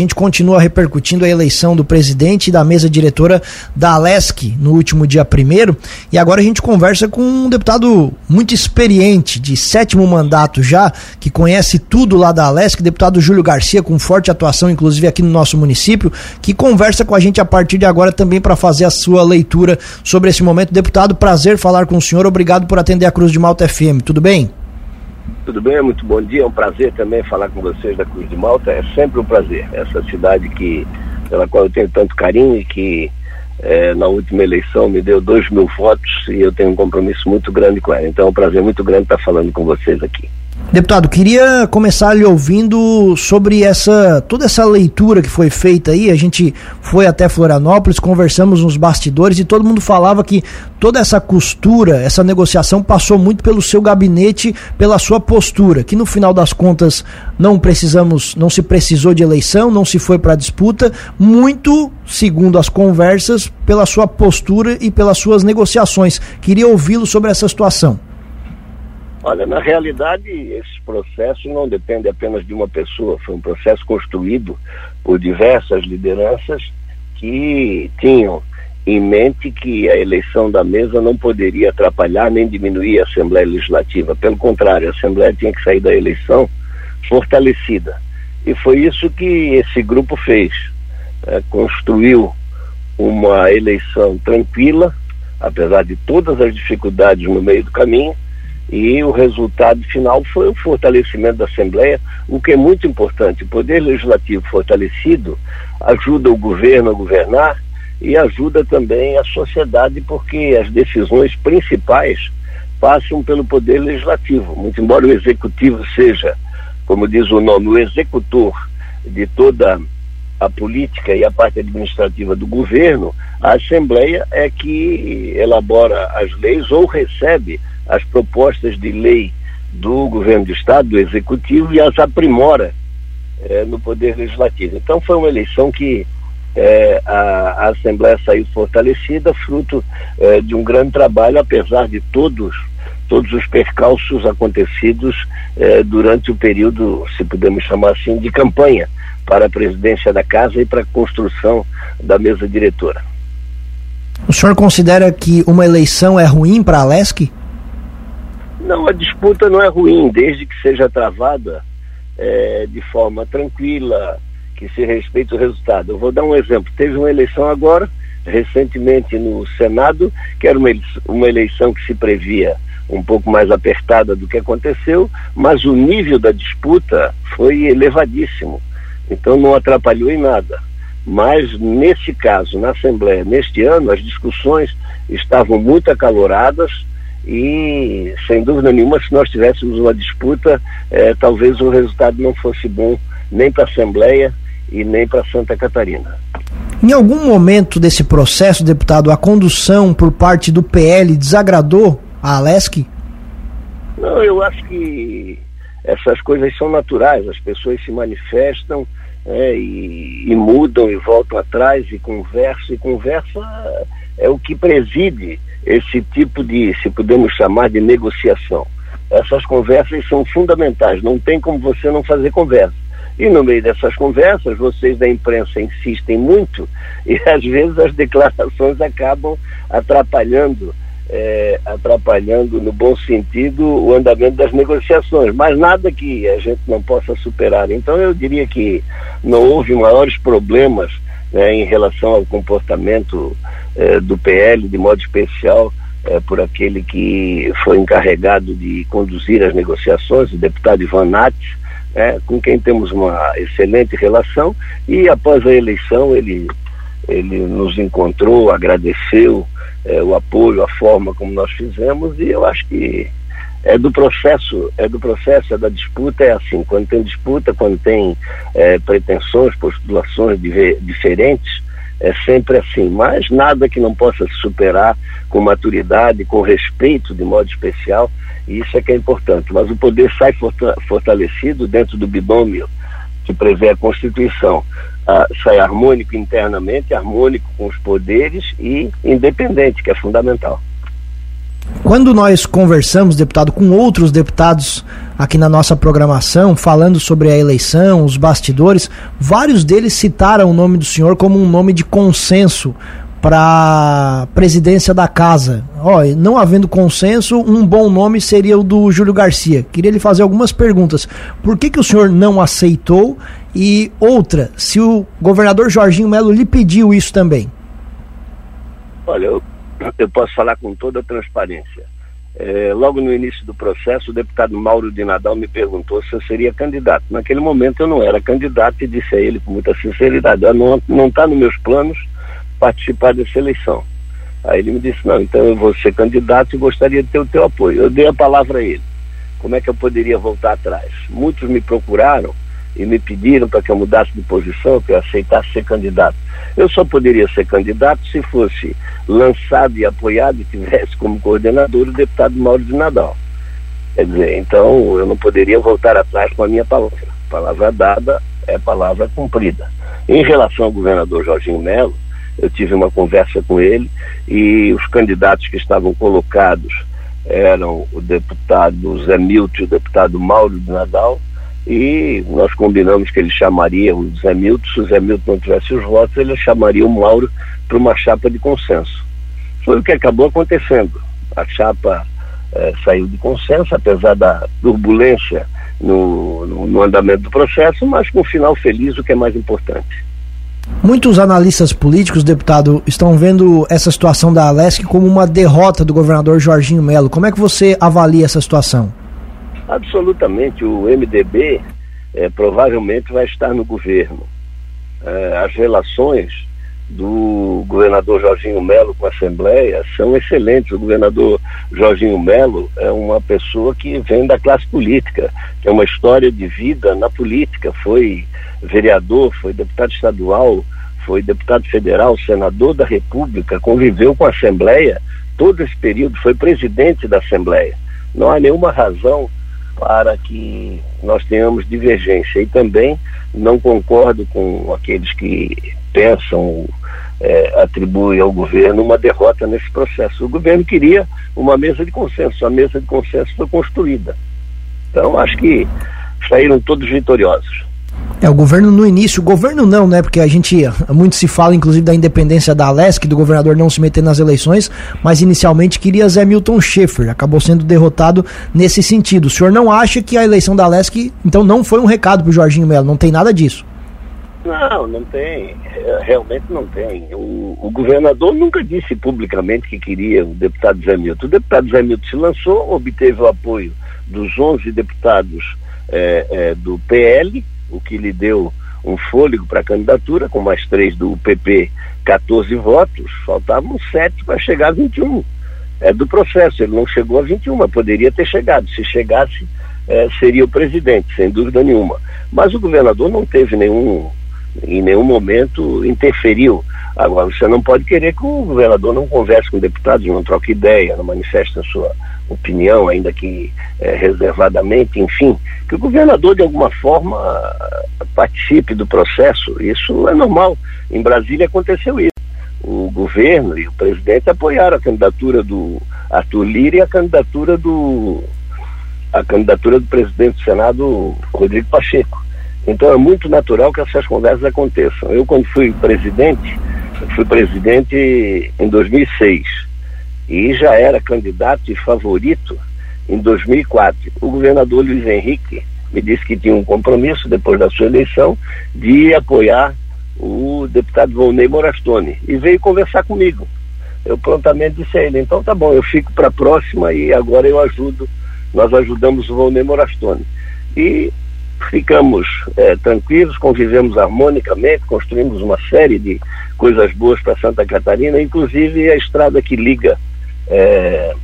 gente continua repercutindo a eleição do presidente e da mesa diretora da Alesc no último dia primeiro. E agora a gente conversa com um deputado muito experiente, de sétimo mandato já, que conhece tudo lá da Alesc, deputado Júlio Garcia, com forte atuação, inclusive aqui no nosso município, que conversa com a gente a partir de agora também para fazer a sua leitura sobre esse momento. Deputado, prazer falar com o senhor. Obrigado por atender a Cruz de Malta FM. Tudo bem? Tudo bem, muito bom dia. É um prazer também falar com vocês da Cruz de Malta. É sempre um prazer. Essa cidade que, pela qual eu tenho tanto carinho e que é, na última eleição me deu dois mil votos e eu tenho um compromisso muito grande com ela. Então é um prazer muito grande estar falando com vocês aqui. Deputado, queria começar lhe ouvindo sobre essa toda essa leitura que foi feita aí. A gente foi até Florianópolis, conversamos nos bastidores e todo mundo falava que toda essa costura, essa negociação passou muito pelo seu gabinete, pela sua postura, que no final das contas não precisamos, não se precisou de eleição, não se foi para disputa, muito, segundo as conversas, pela sua postura e pelas suas negociações. Queria ouvi-lo sobre essa situação. Olha, na realidade, esse processo não depende apenas de uma pessoa, foi um processo construído por diversas lideranças que tinham em mente que a eleição da mesa não poderia atrapalhar nem diminuir a Assembleia Legislativa. Pelo contrário, a Assembleia tinha que sair da eleição fortalecida. E foi isso que esse grupo fez. É, construiu uma eleição tranquila, apesar de todas as dificuldades no meio do caminho, e o resultado final foi o fortalecimento da Assembleia, o que é muito importante. O Poder Legislativo fortalecido ajuda o governo a governar e ajuda também a sociedade, porque as decisões principais passam pelo Poder Legislativo. Muito embora o Executivo seja, como diz o nome, o executor de toda a política e a parte administrativa do governo, a Assembleia é que elabora as leis ou recebe as propostas de lei do governo do Estado, do Executivo, e as aprimora é, no Poder Legislativo. Então foi uma eleição que é, a, a, Assembleia saiu fortalecida, fruto é, de um grande trabalho, apesar de todos todos os percalços acontecidos durante o período, se podemos chamar assim, de campanha para a presidência da casa e para a construção da mesa diretora. O senhor considera que uma eleição é ruim para a LESC? Não, a disputa não é ruim, desde que seja travada é, de forma tranquila, que se respeite o resultado. Eu vou dar um exemplo. Teve uma eleição agora, recentemente no Senado, que era uma eleição, uma eleição que se previa um pouco mais apertada do que aconteceu, mas o nível da disputa foi elevadíssimo. Então não atrapalhou em nada. Mas nesse caso, na Assembleia, neste ano, as discussões estavam muito acaloradas, e, sem dúvida nenhuma, se nós tivéssemos uma disputa, eh, talvez o resultado não fosse bom nem para a Assembleia e nem para Santa Catarina. Em algum momento desse processo, deputado, a condução por parte do PL desagradou a Alesc? Não, eu acho que essas coisas são naturais, as pessoas se manifestam é, e, e, mudam e voltam atrás e conversam, e conversa é o que preside esse tipo de, se podemos chamar de negociação. Essas conversas são fundamentais, não tem como você não fazer conversa. E no meio dessas conversas, vocês da imprensa insistem muito e às vezes as declarações acabam atrapalhando, é, atrapalhando no bom sentido o andamento das negociações, mas nada que a gente não possa superar. Então eu diria que não houve maiores problemas né, em relação ao comportamento eh, do PL, de modo especial eh, por aquele que foi encarregado de conduzir as negociações, o deputado Ivan Nates, né, com quem temos uma excelente relação, e após a eleição ele, ele nos encontrou, agradeceu eh, o apoio, a forma como nós fizemos, e eu acho que é do processo, é do processo, é da disputa, é assim, quando tem disputa, quando tem é, pretensões, postulações diferentes, é sempre assim, mas nada que não possa se superar com maturidade, com respeito de modo especial, e isso é que é importante. Mas o poder sai fortalecido dentro do binômio que prevê a Constituição. Ah, sai harmônico internamente, harmônico com os poderes e independente, que é fundamental. Quando nós conversamos, deputado, com outros deputados aqui na nossa programação, falando sobre a eleição, os bastidores, vários deles citaram o nome do senhor como um nome de consenso para presidência da casa. Ó, não havendo consenso, um bom nome seria o do Júlio Garcia. Queria lhe fazer algumas perguntas. Por que, que o senhor não aceitou? E outra, se o governador Jorginho Melo lhe pediu isso também? Olha, eu posso falar com toda transparência. É, logo no início do processo, o deputado Mauro de Nadal me perguntou se eu seria candidato. Naquele momento eu não era candidato e disse a ele com muita sinceridade: ah, não está nos meus planos participar dessa eleição. Aí ele me disse, não, então eu vou ser candidato e gostaria de ter o teu apoio. Eu dei a palavra a ele. Como é que eu poderia voltar atrás? Muitos me procuraram e me pediram para que eu mudasse de posição, que eu aceitasse ser candidato. Eu só poderia ser candidato se fosse lançado e apoiado e tivesse como coordenador o deputado Mauro de Nadal. Quer dizer, então eu não poderia voltar atrás com a minha palavra. Palavra dada é palavra cumprida. Em relação ao governador Jorginho Melo, eu tive uma conversa com ele e os candidatos que estavam colocados eram o deputado Zé Milton e o deputado Mauro de Nadal e nós combinamos que ele chamaria o Zé Milton, se o Zé Milton não tivesse os votos, ele chamaria o Mauro para uma chapa de consenso. Foi o que acabou acontecendo. A chapa eh, saiu de consenso, apesar da turbulência no, no, no andamento do processo, mas com um final feliz, o que é mais importante. Muitos analistas políticos, deputado, estão vendo essa situação da Alesc como uma derrota do governador Jorginho Melo. Como é que você avalia essa situação? Absolutamente. O MDB é, eh, provavelmente vai estar no governo. É, as relações do governador Jorginho Melo com a Assembleia são excelentes. O governador Jorginho Melo é uma pessoa que vem da classe política, tem uma história de vida na política, foi vereador, foi deputado estadual, foi deputado federal, senador da República, conviveu com a Assembleia todo esse período, foi presidente da Assembleia. Não há nenhuma razão para que nós tenhamos divergência. E também não concordo com aqueles que pensam, é, atribuem ao governo uma derrota nesse processo. O governo queria uma mesa de consenso, a mesa de consenso foi construída. Então, acho que saíram todos vitoriosos. É, o governo no início, o governo não, né? Porque a gente, muito se fala inclusive da independência da Alesc, do governador não se meter nas eleições, mas inicialmente queria Zé Milton Schaefer, acabou sendo derrotado nesse sentido. O senhor não acha que a eleição da Alesc, então, não foi um recado pro Jorginho Melo, não tem nada disso? Não, não tem, realmente não tem. O, o governador nunca disse publicamente que queria o deputado Zé Milton. O deputado Zé Milton se lançou, obteve o apoio dos 11 deputados é, é, do PL, o que lhe deu um fôlego para a candidatura, com mais três do PP, 14 votos, faltavam sete para chegar a 21. É do processo, ele não chegou a 21, mas poderia ter chegado. Se chegasse, é, seria o presidente, sem dúvida nenhuma. Mas o governador não teve nenhum, em nenhum momento, interferiu. Agora, você não pode querer que o governador não converse com deputados, não troque ideia, não manifeste a sua opinião, ainda que é, reservadamente, enfim, que o governador de alguma forma participe do processo. Isso é normal. Em Brasília aconteceu isso. O governo e o presidente apoiaram a candidatura do Arthur Lira e a candidatura do a candidatura do presidente do Senado, Rodrigo Pacheco. Então é muito natural que essas conversas aconteçam. Eu quando fui presidente, fui presidente em 2006 e já era candidato e favorito em 2004. O governador Luiz Henrique me disse que tinha um compromisso, depois da sua eleição, de apoiar o deputado Volney Morastone e veio conversar comigo. Eu prontamente disse a ele, então tá bom, eu fico para a próxima e agora eu ajudo, nós ajudamos o Volney Morastone. E ficamos é, tranquilos, convivemos harmonicamente, construímos uma série de coisas boas para Santa Catarina, inclusive a estrada que liga é,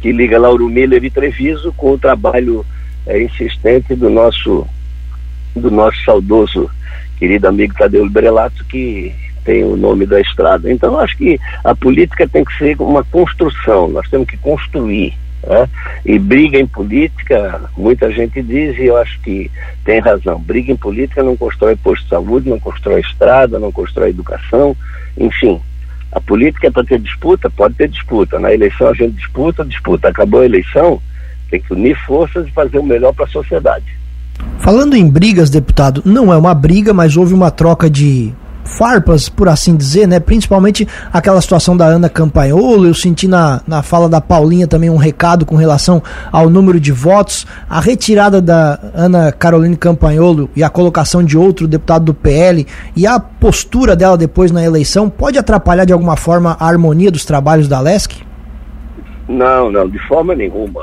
que liga Lauro Miller e Treviso com o trabalho é, insistente do nosso do nosso saudoso querido amigo Tadeu Librelato, que tem o nome da estrada. Então, acho que a política tem que ser uma construção, nós temos que construir. Né? E briga em política, muita gente diz, e eu acho que tem razão: briga em política não constrói posto de saúde, não constrói estrada, não constrói educação, enfim. A política é para ter disputa, pode ter disputa. Na eleição a gente disputa, disputa. Acabou a eleição, tem que unir forças e fazer o melhor para a sociedade. Falando em brigas, deputado, não é uma briga, mas houve uma troca de farpas, por assim dizer, né? Principalmente aquela situação da Ana Campanholo. Eu senti na, na fala da Paulinha também um recado com relação ao número de votos. A retirada da Ana Caroline Campanholo e a colocação de outro deputado do PL e a postura dela depois na eleição pode atrapalhar de alguma forma a harmonia dos trabalhos da LESC? Não, não, de forma nenhuma.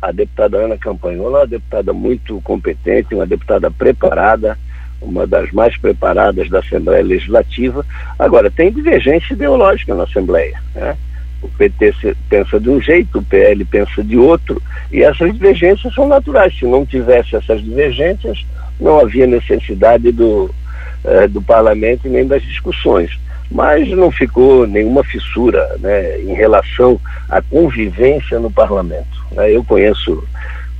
A deputada Ana Campanholo é uma deputada muito competente, uma deputada preparada uma das mais preparadas da Assembleia Legislativa. Agora, tem divergência ideológica na Assembleia. Né? O PT pensa de um jeito, o PL pensa de outro, e essas divergências são naturais. Se não tivesse essas divergências, não havia necessidade do, eh, do parlamento nem das discussões. Mas não ficou nenhuma fissura né, em relação à convivência no parlamento. Né? Eu conheço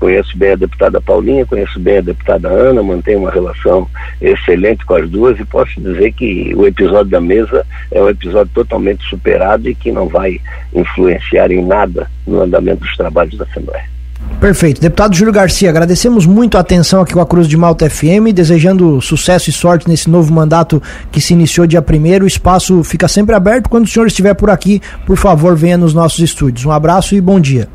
Conheço bem a deputada Paulinha, conheço bem a deputada Ana, mantenho uma relação excelente com as duas e posso dizer que o episódio da mesa é um episódio totalmente superado e que não vai influenciar em nada no andamento dos trabalhos da Assembleia. Perfeito. Deputado Júlio Garcia, agradecemos muito a atenção aqui com a Cruz de Malta FM, desejando sucesso e sorte nesse novo mandato que se iniciou dia primeiro. O espaço fica sempre aberto. Quando o senhor estiver por aqui, por favor, venha nos nossos estúdios. Um abraço e bom dia.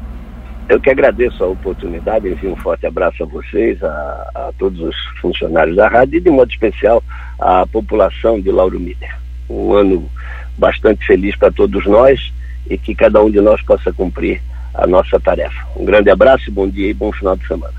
Eu que agradeço a oportunidade, envio um forte abraço a vocês, a, a todos os funcionários da rádio e, de modo especial, à população de Lauro Miller. Um ano bastante feliz para todos nós e que cada um de nós possa cumprir a nossa tarefa. Um grande abraço, bom dia e bom final de semana.